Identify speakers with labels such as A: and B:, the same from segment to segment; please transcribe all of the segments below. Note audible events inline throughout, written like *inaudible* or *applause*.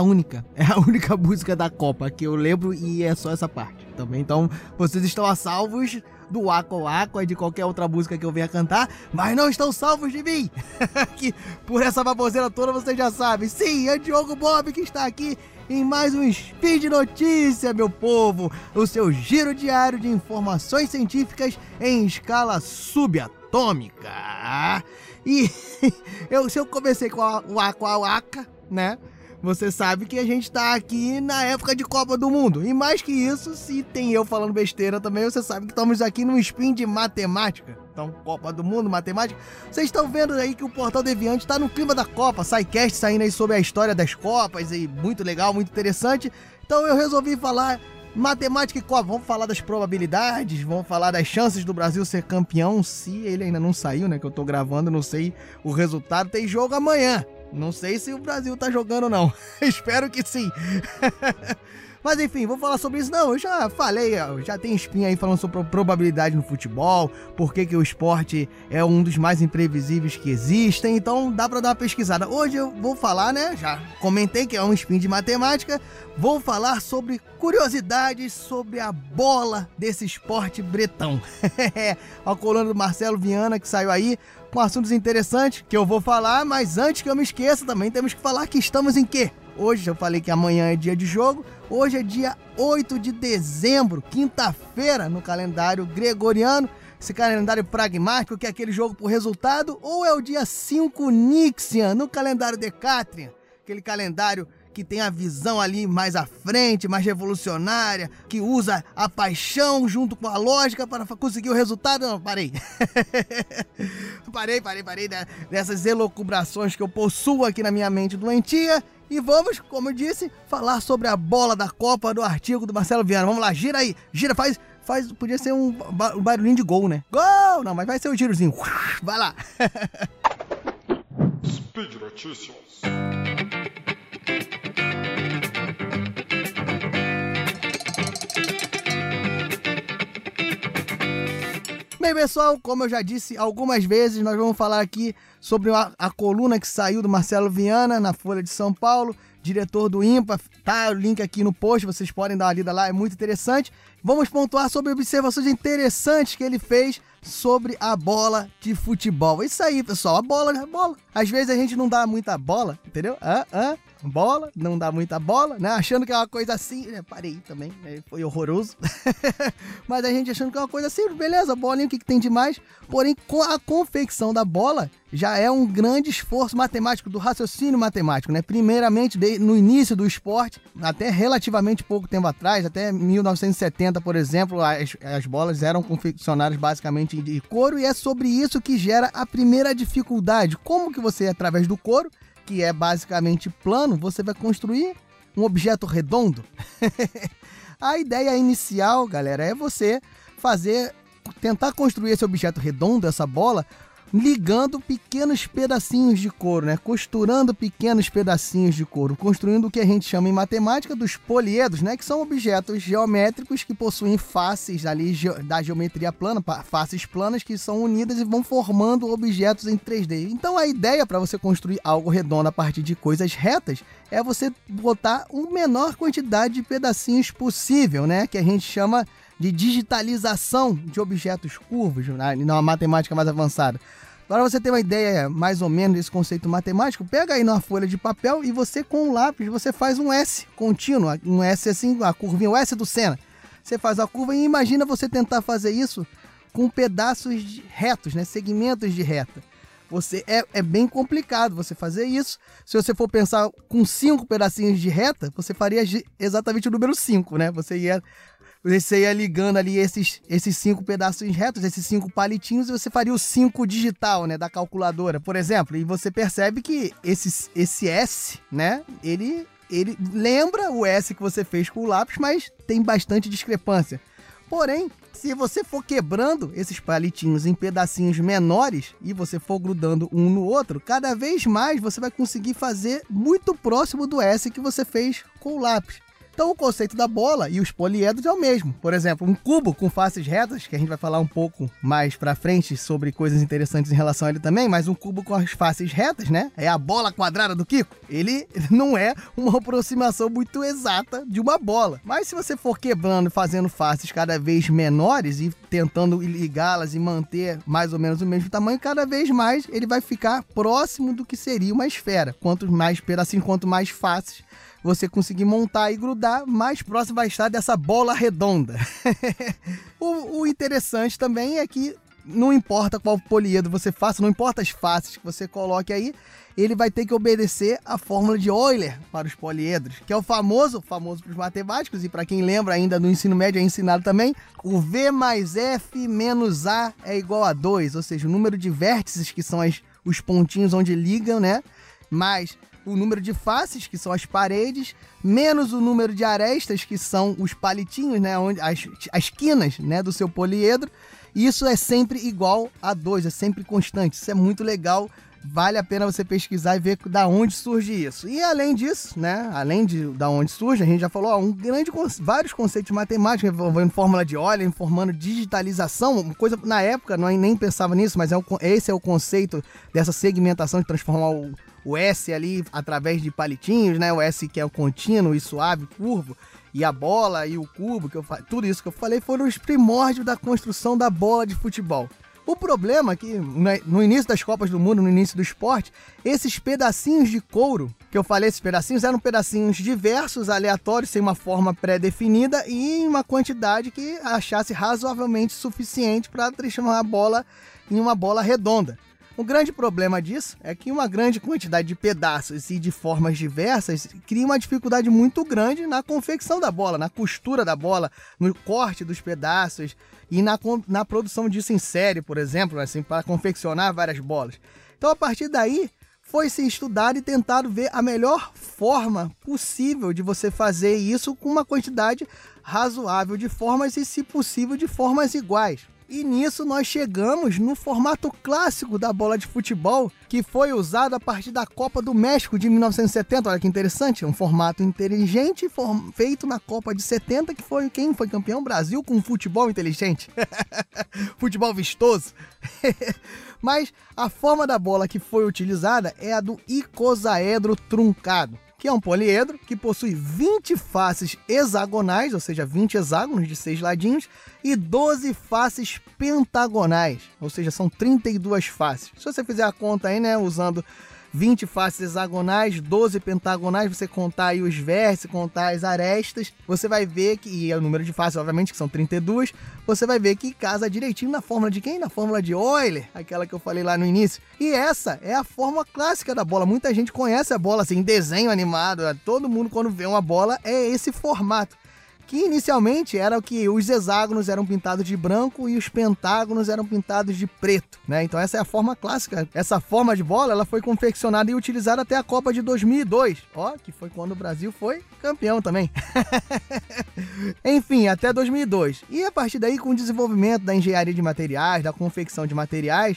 A: a única. É a única *laughs* música da Copa que eu lembro e é só essa parte também. Então, vocês estão a salvos do Aco Aco e de qualquer outra música que eu venha cantar, mas não estão salvos de mim. *laughs* que por essa baboseira toda vocês já sabem. Sim, é Diogo Bob que está aqui em mais um Speed Notícia, meu povo, o seu giro diário de informações científicas em escala subatômica. E *laughs* eu, se eu comecei com o Aqua Waka, né? Você sabe que a gente tá aqui na época de Copa do Mundo. E mais que isso, se tem eu falando besteira também, você sabe que estamos aqui num spin de matemática. Então, Copa do Mundo, matemática. Vocês estão vendo aí que o Portal Deviante tá no clima da Copa. SciCast saindo aí sobre a história das Copas e muito legal, muito interessante. Então eu resolvi falar matemática e Copa. Vamos falar das probabilidades, vamos falar das chances do Brasil ser campeão, se ele ainda não saiu, né? Que eu tô gravando, não sei o resultado. Tem jogo amanhã. Não sei se o Brasil tá jogando não. *laughs* Espero que sim. *laughs* Mas enfim, vou falar sobre isso. Não, eu já falei, já tem espinha aí falando sobre probabilidade no futebol, por que, o esporte é um dos mais imprevisíveis que existem, então dá pra dar uma pesquisada. Hoje eu vou falar, né? Já comentei que é um spin de matemática. Vou falar sobre curiosidades sobre a bola desse esporte bretão. *laughs* a coluna do Marcelo Viana que saiu aí com assuntos interessantes que eu vou falar, mas antes que eu me esqueça também temos que falar que estamos em quê? Hoje eu falei que amanhã é dia de jogo. Hoje é dia 8 de dezembro, quinta-feira, no calendário gregoriano. Esse calendário pragmático, que é aquele jogo por resultado, ou é o dia 5 Nixian, no calendário Decatrian, aquele calendário que tem a visão ali mais à frente, mais revolucionária, que usa a paixão junto com a lógica para conseguir o resultado. Não, parei. *laughs* parei, parei, parei dessas elocubrações que eu possuo aqui na minha mente doentia. E vamos, como eu disse, falar sobre a bola da Copa do artigo do Marcelo Viana. Vamos lá, gira aí, gira, faz, faz, podia ser um, barulhinho de gol, né? Gol! Não, mas vai ser o um girozinho. Vai lá. *laughs* Speed Notícias. Bem, pessoal, como eu já disse algumas vezes, nós vamos falar aqui sobre a, a, coluna que saiu do Marcelo Viana na Folha de São Paulo, diretor do IMPA. Tá o link aqui no post, vocês podem dar uma lida lá, é muito interessante. Vamos pontuar sobre observações interessantes que ele fez sobre a bola de futebol. Isso aí, pessoal, a bola, a bola. Às vezes a gente não dá muita bola, entendeu? Ah, ah, bola, não dá muita bola, né? Achando que é uma coisa assim, né? Parei também, né? foi horroroso. *laughs* Mas a gente achando que é uma coisa assim, beleza, bolinha, o que, que tem de mais? Porém, com a confecção da bola já é um grande esforço matemático, do raciocínio matemático, né? Primeiramente, no início do esporte, até relativamente pouco tempo atrás, até 1970, por exemplo, as, as bolas eram confeccionadas basicamente de couro e é sobre isso que gera a primeira dificuldade. Como que você, através do couro, que é basicamente plano, você vai construir um objeto redondo. *laughs* a ideia inicial, galera, é você fazer, tentar construir esse objeto redondo, essa bola, ligando pequenos pedacinhos de couro, né? Costurando pequenos pedacinhos de couro, construindo o que a gente chama em matemática dos poliedros, né? Que são objetos geométricos que possuem faces ali da geometria plana, faces planas que são unidas e vão formando objetos em 3D. Então a ideia para você construir algo redondo a partir de coisas retas é você botar uma menor quantidade de pedacinhos possível, né? Que a gente chama de digitalização de objetos curvos, né? numa matemática mais avançada. Agora você tem uma ideia mais ou menos desse conceito matemático, pega aí numa folha de papel e você com um lápis você faz um S contínuo, um S assim, a curvinha, o S do Senna. Você faz a curva e imagina você tentar fazer isso com pedaços retos, né, segmentos de reta. Você é, é bem complicado você fazer isso. Se você for pensar com cinco pedacinhos de reta, você faria exatamente o número 5, né? Você ia você ia ligando ali esses, esses cinco pedaços retos, esses cinco palitinhos, e você faria o cinco digital, né, da calculadora, por exemplo. E você percebe que esse, esse S, né, ele, ele lembra o S que você fez com o lápis, mas tem bastante discrepância. Porém, se você for quebrando esses palitinhos em pedacinhos menores e você for grudando um no outro, cada vez mais você vai conseguir fazer muito próximo do S que você fez com o lápis. Então o conceito da bola e os poliedros é o mesmo. Por exemplo, um cubo com faces retas, que a gente vai falar um pouco mais pra frente sobre coisas interessantes em relação a ele também, mas um cubo com as faces retas, né? É a bola quadrada do Kiko. Ele *laughs* não é uma aproximação muito exata de uma bola. Mas se você for quebrando fazendo faces cada vez menores e tentando ligá-las e manter mais ou menos o mesmo tamanho, cada vez mais ele vai ficar próximo do que seria uma esfera. Quanto mais pedacinhos, quanto mais faces você conseguir montar e grudar, mais próximo vai estar dessa bola redonda. *laughs* o, o interessante também é que não importa qual poliedro você faça, não importa as faces que você coloque aí, ele vai ter que obedecer a fórmula de Euler para os poliedros, que é o famoso, famoso para os matemáticos e para quem lembra ainda no ensino médio é ensinado também, o V mais F menos A é igual a 2, ou seja, o número de vértices que são as, os pontinhos onde ligam, né? Mais o número de faces, que são as paredes, menos o número de arestas, que são os palitinhos, né, onde, as, as quinas né, do seu poliedro. Isso é sempre igual a 2, é sempre constante. Isso é muito legal. Vale a pena você pesquisar e ver da onde surge isso. E além disso, né? Além de da onde surge, a gente já falou ó, um grande vários conceitos matemáticos envolvendo fórmula de Euler, informando digitalização, coisa na época não nem pensava nisso, mas é o, esse é o conceito dessa segmentação de transformar o, o S ali através de palitinhos, né? O S que é o contínuo e suave, curvo, e a bola e o cubo, que eu tudo isso que eu falei foram os primórdios da construção da bola de futebol. O problema é que no início das Copas do Mundo, no início do esporte, esses pedacinhos de couro, que eu falei, esses pedacinhos eram pedacinhos diversos, aleatórios, sem uma forma pré-definida e em uma quantidade que achasse razoavelmente suficiente para transformar a bola em uma bola redonda. O grande problema disso é que uma grande quantidade de pedaços e de formas diversas cria uma dificuldade muito grande na confecção da bola, na costura da bola, no corte dos pedaços e na, na produção disso em série, por exemplo, assim, para confeccionar várias bolas. Então, a partir daí, foi se estudado e tentado ver a melhor forma possível de você fazer isso com uma quantidade razoável de formas e, se possível, de formas iguais. E nisso nós chegamos no formato clássico da bola de futebol, que foi usado a partir da Copa do México de 1970. Olha que interessante, um formato inteligente feito na Copa de 70, que foi quem foi campeão? Brasil com futebol inteligente. *laughs* futebol vistoso. *laughs* Mas a forma da bola que foi utilizada é a do icosaedro truncado que é um poliedro que possui 20 faces hexagonais, ou seja, 20 hexágonos de 6 ladinhos, e 12 faces pentagonais, ou seja, são 32 faces. Se você fizer a conta aí, né, usando 20 faces hexagonais, 12 pentagonais, você contar aí os vértices, contar as arestas, você vai ver que, e é o número de faces, obviamente, que são 32, você vai ver que casa direitinho na fórmula de quem? Na fórmula de Euler, aquela que eu falei lá no início. E essa é a fórmula clássica da bola. Muita gente conhece a bola assim, desenho animado, todo mundo quando vê uma bola é esse formato que inicialmente era o que os hexágonos eram pintados de branco e os pentágonos eram pintados de preto, né? Então essa é a forma clássica. Essa forma de bola, ela foi confeccionada e utilizada até a Copa de 2002, ó, que foi quando o Brasil foi campeão também. *laughs* Enfim, até 2002. E a partir daí, com o desenvolvimento da engenharia de materiais, da confecção de materiais,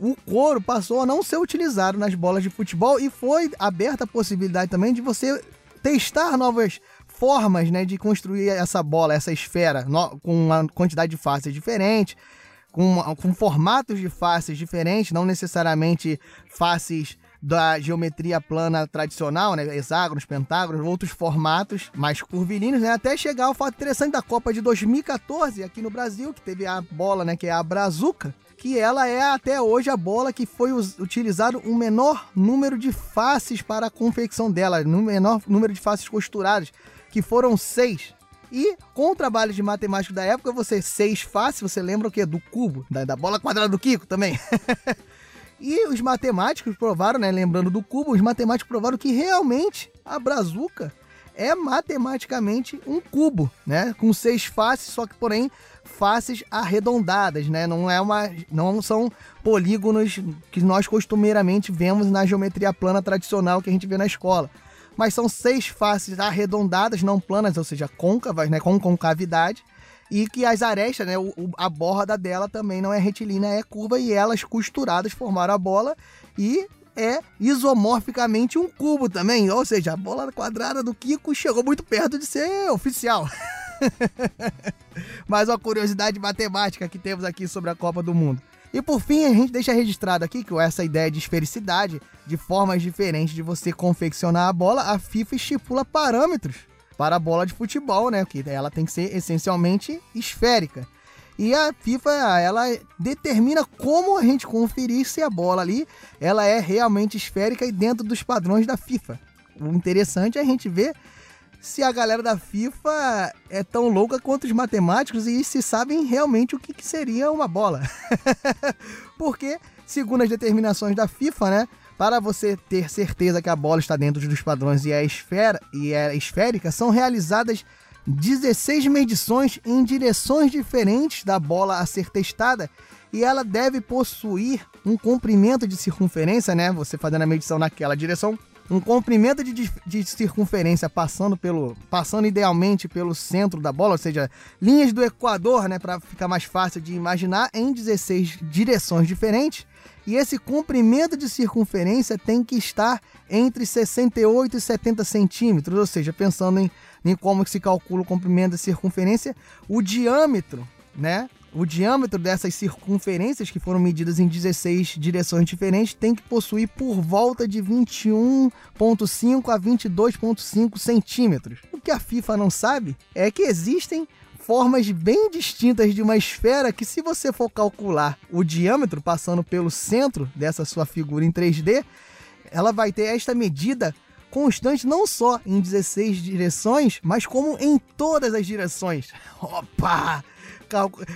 A: o couro passou a não ser utilizado nas bolas de futebol e foi aberta a possibilidade também de você testar novas formas né, de construir essa bola, essa esfera, no, com uma quantidade de faces diferente, com, com formatos de faces diferentes, não necessariamente faces da geometria plana tradicional, né, hexágonos, pentágonos, outros formatos mais curvilíneos, né, até chegar ao fato interessante da Copa de 2014 aqui no Brasil, que teve a bola, né, que é a Brazuca, que ela é até hoje a bola que foi utilizado o menor número de faces para a confecção dela, no menor número de faces costuradas que foram seis. E com o trabalho de matemático da época, você seis fácil, você lembra o que? Do cubo, da, da bola quadrada do Kiko também. *laughs* e os matemáticos provaram, né? Lembrando do cubo, os matemáticos provaram que realmente a brazuca é matematicamente um cubo, né? Com seis faces, só que porém faces arredondadas, né? Não é uma, não são polígonos que nós costumeiramente vemos na geometria plana tradicional que a gente vê na escola mas são seis faces arredondadas, não planas, ou seja, côncavas, né, com concavidade, e que as arestas, né, o, a borda dela também não é retilínea, é curva, e elas costuradas formaram a bola, e é isomorficamente um cubo também. Ou seja, a bola quadrada do Kiko chegou muito perto de ser oficial. *laughs* Mais uma curiosidade matemática que temos aqui sobre a Copa do Mundo. E por fim, a gente deixa registrado aqui que essa ideia de esfericidade, de formas diferentes de você confeccionar a bola, a FIFA estipula parâmetros para a bola de futebol, né? Que ela tem que ser essencialmente esférica. E a FIFA, ela determina como a gente conferir se a bola ali, ela é realmente esférica e dentro dos padrões da FIFA. O interessante é a gente ver se a galera da FIFA é tão louca quanto os matemáticos e se sabem realmente o que, que seria uma bola. *laughs* Porque, segundo as determinações da FIFA, né, para você ter certeza que a bola está dentro dos padrões e é, esfera, e é esférica, são realizadas 16 medições em direções diferentes da bola a ser testada e ela deve possuir um comprimento de circunferência, né? Você fazendo a medição naquela direção, um comprimento de, de, circunferência passando pelo passando idealmente pelo centro da bola, ou seja, linhas do equador, né, para ficar mais fácil de imaginar em 16 direções diferentes. E esse comprimento de circunferência tem que estar entre 68 e 70 centímetros, ou seja, pensando em, em como se calcula o comprimento da circunferência, o diâmetro, né, o diâmetro dessas circunferências, que foram medidas em 16 direções diferentes, tem que possuir por volta de 21,5 a 22,5 centímetros. O que a FIFA não sabe é que existem formas bem distintas de uma esfera que, se você for calcular o diâmetro passando pelo centro dessa sua figura em 3D, ela vai ter esta medida constante não só em 16 direções, mas como em todas as direções. *laughs* Opa!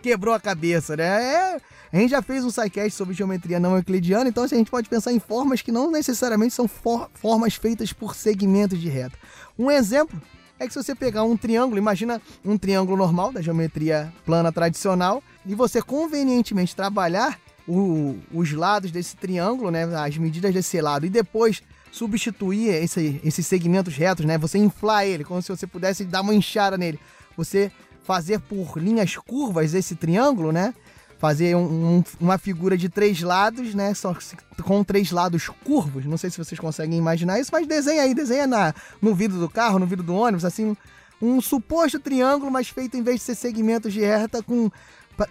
A: Quebrou a cabeça, né? É, a gente já fez um sidecast sobre geometria não euclidiana, então assim, a gente pode pensar em formas que não necessariamente são for formas feitas por segmentos de reta. Um exemplo é que se você pegar um triângulo, imagina um triângulo normal da geometria plana tradicional, e você convenientemente trabalhar o, os lados desse triângulo, né, as medidas desse lado, e depois substituir esse, esses segmentos retos, né, você inflar ele, como se você pudesse dar uma inchada nele. Você fazer por linhas curvas esse triângulo, né? Fazer um, um, uma figura de três lados, né? Só com três lados curvos. Não sei se vocês conseguem imaginar isso, mas desenha aí, desenha na, no vidro do carro, no vidro do ônibus, assim, um suposto triângulo, mas feito em vez de ser segmentos de reta com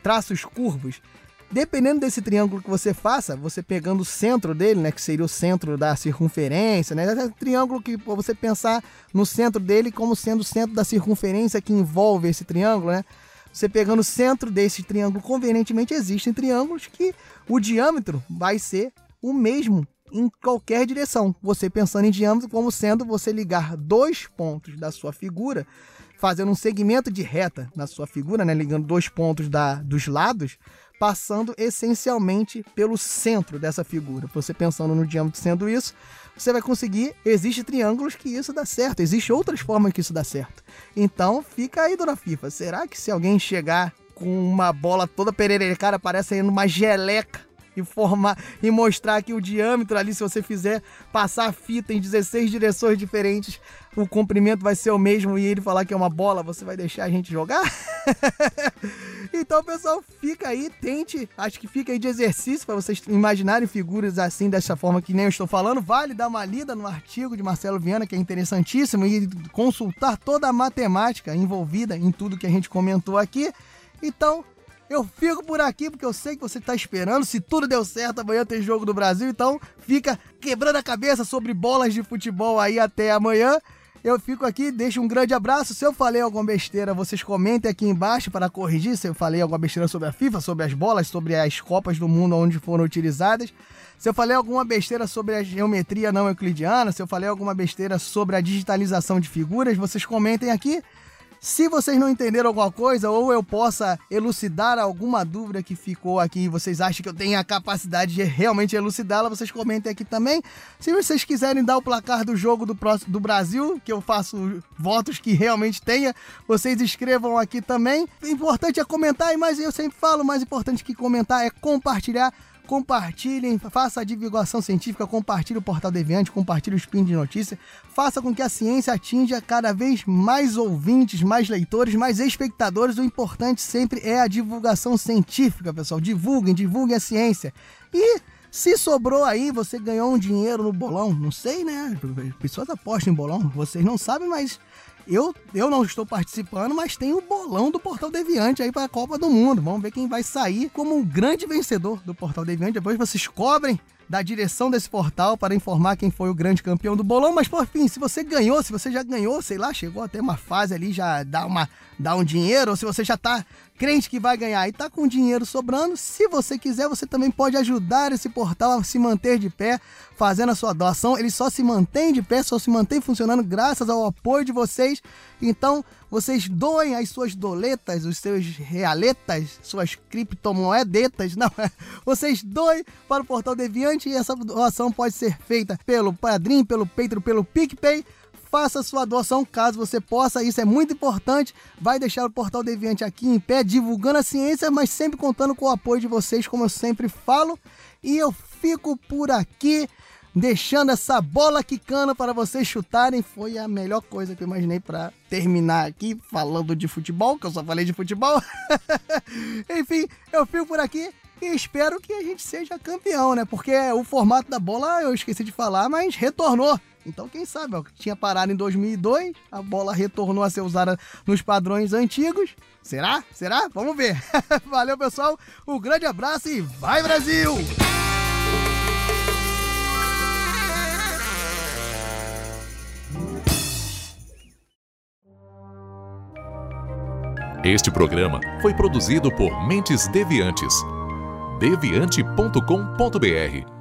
A: traços curvos. Dependendo desse triângulo que você faça, você pegando o centro dele, né, que seria o centro da circunferência, né, é um triângulo que você pensar no centro dele como sendo o centro da circunferência que envolve esse triângulo, né? Você pegando o centro desse triângulo, convenientemente existem triângulos que o diâmetro vai ser o mesmo em qualquer direção. Você pensando em diâmetro como sendo você ligar dois pontos da sua figura, fazendo um segmento de reta na sua figura, né, ligando dois pontos da, dos lados, passando essencialmente pelo centro dessa figura. Você pensando no diâmetro sendo isso, você vai conseguir. Existem triângulos que isso dá certo, existem outras formas que isso dá certo. Então fica aí, dona FIFA. Será que se alguém chegar com uma bola toda pererecada, parece aí uma geleca e formar e mostrar que o diâmetro ali, se você fizer passar a fita em 16 direções diferentes, o comprimento vai ser o mesmo e ele falar que é uma bola, você vai deixar a gente jogar? *laughs* então, pessoal, fica aí, tente, acho que fica aí de exercício para vocês imaginarem figuras assim, dessa forma que nem eu estou falando. Vale dar uma lida no artigo de Marcelo Viana, que é interessantíssimo, e consultar toda a matemática envolvida em tudo que a gente comentou aqui. Então, eu fico por aqui porque eu sei que você está esperando. Se tudo deu certo, amanhã tem jogo do Brasil. Então fica quebrando a cabeça sobre bolas de futebol aí até amanhã. Eu fico aqui, deixo um grande abraço. Se eu falei alguma besteira, vocês comentem aqui embaixo para corrigir. Se eu falei alguma besteira sobre a FIFA, sobre as bolas, sobre as Copas do Mundo onde foram utilizadas. Se eu falei alguma besteira sobre a geometria não euclidiana, se eu falei alguma besteira sobre a digitalização de figuras, vocês comentem aqui. Se vocês não entenderam alguma coisa ou eu possa elucidar alguma dúvida que ficou aqui e vocês acham que eu tenho a capacidade de realmente elucidá-la, vocês comentem aqui também. Se vocês quiserem dar o placar do jogo do, do Brasil, que eu faço votos que realmente tenha, vocês escrevam aqui também. O importante é comentar, mas eu sempre falo, o mais importante que comentar é compartilhar compartilhem, faça a divulgação científica, compartilhe o Portal Deviante, compartilhe o Spin de Notícia, faça com que a ciência atinja cada vez mais ouvintes, mais leitores, mais espectadores. O importante sempre é a divulgação científica, pessoal. Divulguem, divulguem a ciência. E Se sobrou aí, você ganhou um dinheiro no bolão, não sei, né? Pessoas apostam em bolão, vocês não sabem, mas eu, eu não estou participando, mas tem o bolão do Portal Deviante aí para a Copa do Mundo. Vamos ver quem vai sair como um grande vencedor do Portal Deviante. Depois vocês cobrem da direção desse portal para informar quem foi o grande campeão do bolão. Mas, por fim, se você ganhou, se você já ganhou, sei lá, chegou até uma fase ali, já dá, uma, dá um dinheiro, ou se você já está crente que vai ganhar e tá com dinheiro sobrando, se você quiser, você também pode ajudar esse portal a se manter de pé, fazendo a sua doação. Ele só se mantém de pé, só se mantém funcionando graças ao apoio de vocês. Então, vocês doem as suas doletas, os seus realetas, suas criptomoedetas, *laughs* não é? Vocês doem para o Portal Deviante e essa doação pode ser feita pelo Padrim, pelo Patreon, pelo PicPay faça sua doação caso você possa, isso é muito importante. Vai deixar o Portal Deviante aqui em pé, divulgando a ciência, mas sempre contando com o apoio de vocês, como eu sempre falo. E eu fico por aqui, deixando essa bola quicando para vocês chutarem. Foi a melhor coisa que eu imaginei para terminar aqui falando de futebol, que eu só falei de futebol. *laughs* Enfim, eu fico por aqui. E espero que a gente seja campeão, né? Porque o formato da bola eu esqueci de falar, mas retornou. Então, quem sabe, ó, tinha parado em 2002, a bola retornou a ser usada nos padrões antigos. Será? Será? Vamos ver. *laughs* Valeu, pessoal. Um grande abraço e vai, Brasil!
B: Este programa foi produzido por Mentes Deviantes. deviante.com.br